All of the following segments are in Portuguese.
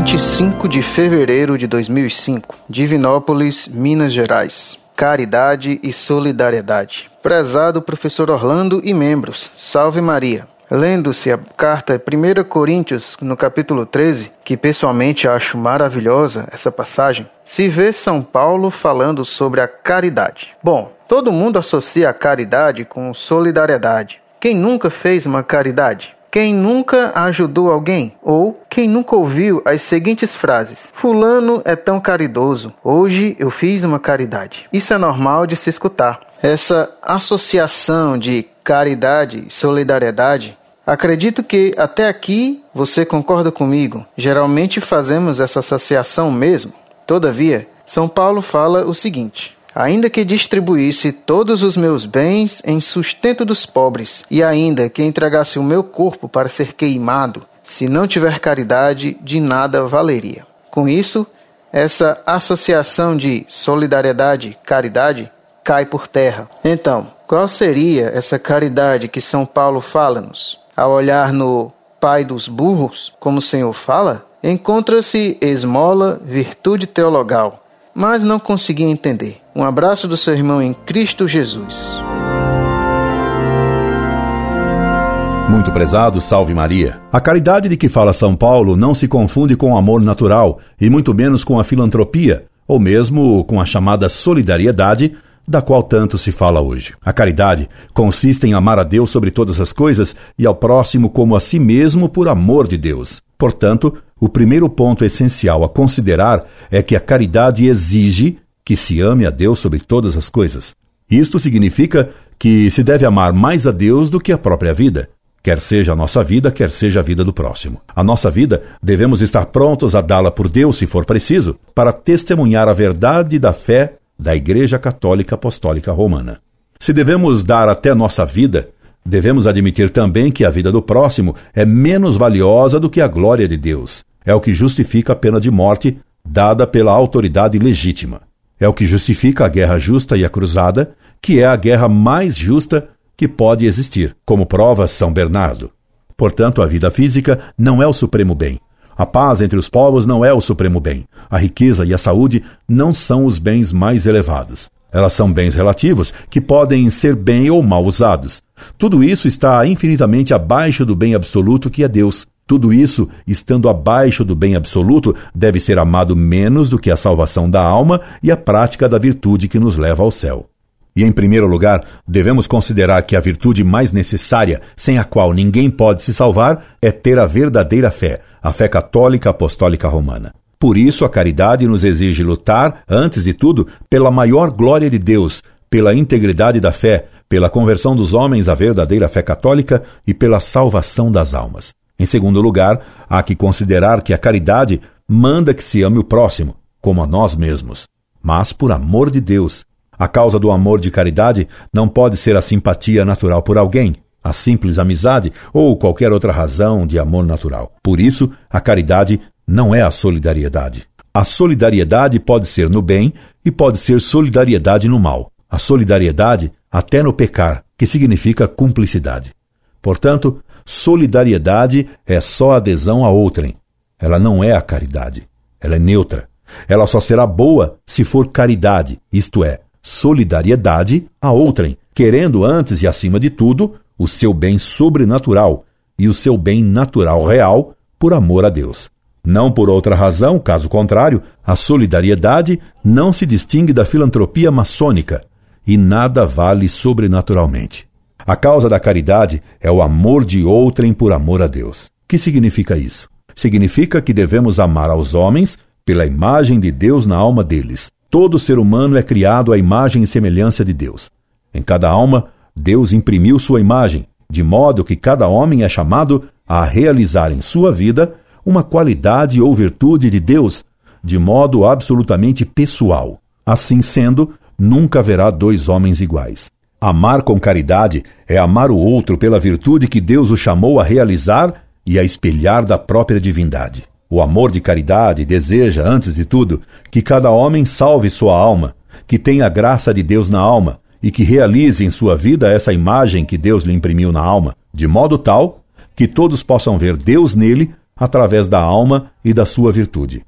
25 de fevereiro de 2005, Divinópolis, Minas Gerais. Caridade e solidariedade. Prezado professor Orlando e membros, salve Maria. Lendo-se a carta 1 Coríntios, no capítulo 13, que pessoalmente acho maravilhosa essa passagem, se vê São Paulo falando sobre a caridade. Bom, todo mundo associa a caridade com solidariedade. Quem nunca fez uma caridade? Quem nunca ajudou alguém? Ou quem nunca ouviu as seguintes frases: Fulano é tão caridoso, hoje eu fiz uma caridade. Isso é normal de se escutar. Essa associação de caridade e solidariedade Acredito que até aqui você concorda comigo. Geralmente fazemos essa associação mesmo. Todavia, São Paulo fala o seguinte: Ainda que distribuísse todos os meus bens em sustento dos pobres, e ainda que entregasse o meu corpo para ser queimado, se não tiver caridade, de nada valeria. Com isso, essa associação de solidariedade, caridade, cai por terra. Então, qual seria essa caridade que São Paulo fala-nos? Ao olhar no pai dos burros, como o Senhor fala, encontra-se esmola, virtude teologal, mas não consegui entender. Um abraço do seu irmão em Cristo Jesus. Muito prezado, salve Maria. A caridade de que fala São Paulo não se confunde com o amor natural e muito menos com a filantropia, ou mesmo com a chamada solidariedade, da qual tanto se fala hoje. A caridade consiste em amar a Deus sobre todas as coisas e ao próximo como a si mesmo por amor de Deus. Portanto, o primeiro ponto essencial a considerar é que a caridade exige que se ame a Deus sobre todas as coisas. Isto significa que se deve amar mais a Deus do que a própria vida, quer seja a nossa vida, quer seja a vida do próximo. A nossa vida devemos estar prontos a dá-la por Deus, se for preciso, para testemunhar a verdade da fé da Igreja Católica Apostólica Romana. Se devemos dar até nossa vida, devemos admitir também que a vida do próximo é menos valiosa do que a glória de Deus. É o que justifica a pena de morte dada pela autoridade legítima. É o que justifica a guerra justa e a cruzada, que é a guerra mais justa que pode existir, como prova São Bernardo. Portanto, a vida física não é o supremo bem. A paz entre os povos não é o supremo bem. A riqueza e a saúde não são os bens mais elevados. Elas são bens relativos que podem ser bem ou mal usados. Tudo isso está infinitamente abaixo do bem absoluto que é Deus. Tudo isso, estando abaixo do bem absoluto, deve ser amado menos do que a salvação da alma e a prática da virtude que nos leva ao céu. E, em primeiro lugar, devemos considerar que a virtude mais necessária, sem a qual ninguém pode se salvar, é ter a verdadeira fé, a fé católica apostólica romana. Por isso, a caridade nos exige lutar, antes de tudo, pela maior glória de Deus, pela integridade da fé, pela conversão dos homens à verdadeira fé católica e pela salvação das almas. Em segundo lugar, há que considerar que a caridade manda que se ame o próximo, como a nós mesmos, mas por amor de Deus. A causa do amor de caridade não pode ser a simpatia natural por alguém, a simples amizade ou qualquer outra razão de amor natural. Por isso, a caridade não é a solidariedade. A solidariedade pode ser no bem e pode ser solidariedade no mal. A solidariedade até no pecar, que significa cumplicidade. Portanto, solidariedade é só adesão a outrem. Ela não é a caridade. Ela é neutra. Ela só será boa se for caridade, isto é, solidariedade a outrem, querendo antes e acima de tudo o seu bem sobrenatural e o seu bem natural real por amor a Deus. Não por outra razão, caso contrário, a solidariedade não se distingue da filantropia maçônica e nada vale sobrenaturalmente. A causa da caridade é o amor de outrem por amor a Deus. Que significa isso? Significa que devemos amar aos homens pela imagem de Deus na alma deles. Todo ser humano é criado à imagem e semelhança de Deus. Em cada alma Deus imprimiu sua imagem, de modo que cada homem é chamado a realizar em sua vida uma qualidade ou virtude de Deus, de modo absolutamente pessoal. Assim sendo, nunca haverá dois homens iguais. Amar com caridade é amar o outro pela virtude que Deus o chamou a realizar e a espelhar da própria divindade. O amor de caridade deseja, antes de tudo, que cada homem salve sua alma, que tenha a graça de Deus na alma, e que realize em sua vida essa imagem que Deus lhe imprimiu na alma, de modo tal que todos possam ver Deus nele, através da alma e da sua virtude.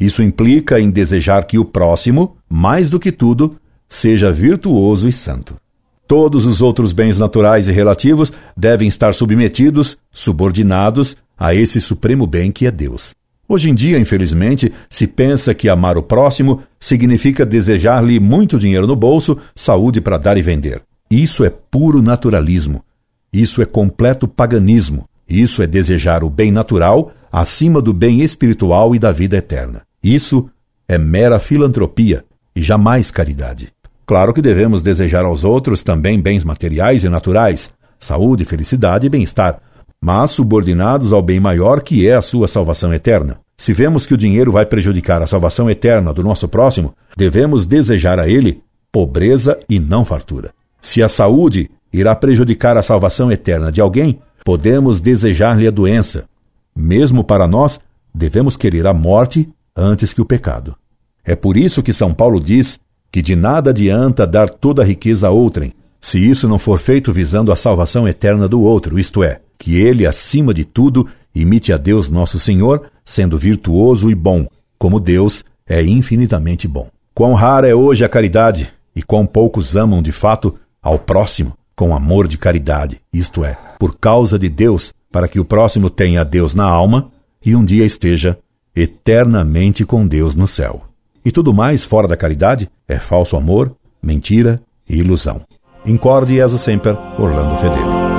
Isso implica em desejar que o próximo, mais do que tudo, seja virtuoso e santo. Todos os outros bens naturais e relativos devem estar submetidos, subordinados a esse supremo bem que é Deus. Hoje em dia, infelizmente, se pensa que amar o próximo significa desejar-lhe muito dinheiro no bolso, saúde para dar e vender. Isso é puro naturalismo. Isso é completo paganismo. Isso é desejar o bem natural acima do bem espiritual e da vida eterna. Isso é mera filantropia e jamais caridade. Claro que devemos desejar aos outros também bens materiais e naturais, saúde, felicidade e bem-estar, mas subordinados ao bem maior que é a sua salvação eterna. Se vemos que o dinheiro vai prejudicar a salvação eterna do nosso próximo, devemos desejar a ele pobreza e não fartura. Se a saúde irá prejudicar a salvação eterna de alguém, podemos desejar-lhe a doença. Mesmo para nós, devemos querer a morte antes que o pecado. É por isso que São Paulo diz que de nada adianta dar toda a riqueza a outrem, se isso não for feito visando a salvação eterna do outro, isto é, que ele, acima de tudo, imite a Deus nosso Senhor, sendo virtuoso e bom, como Deus é infinitamente bom. Quão rara é hoje a caridade, e quão poucos amam de fato ao próximo com amor de caridade, isto é, por causa de Deus, para que o próximo tenha Deus na alma e um dia esteja eternamente com Deus no céu. E tudo mais fora da caridade é falso amor, mentira e ilusão. Incorde Jesus Semper, Orlando Fedeli.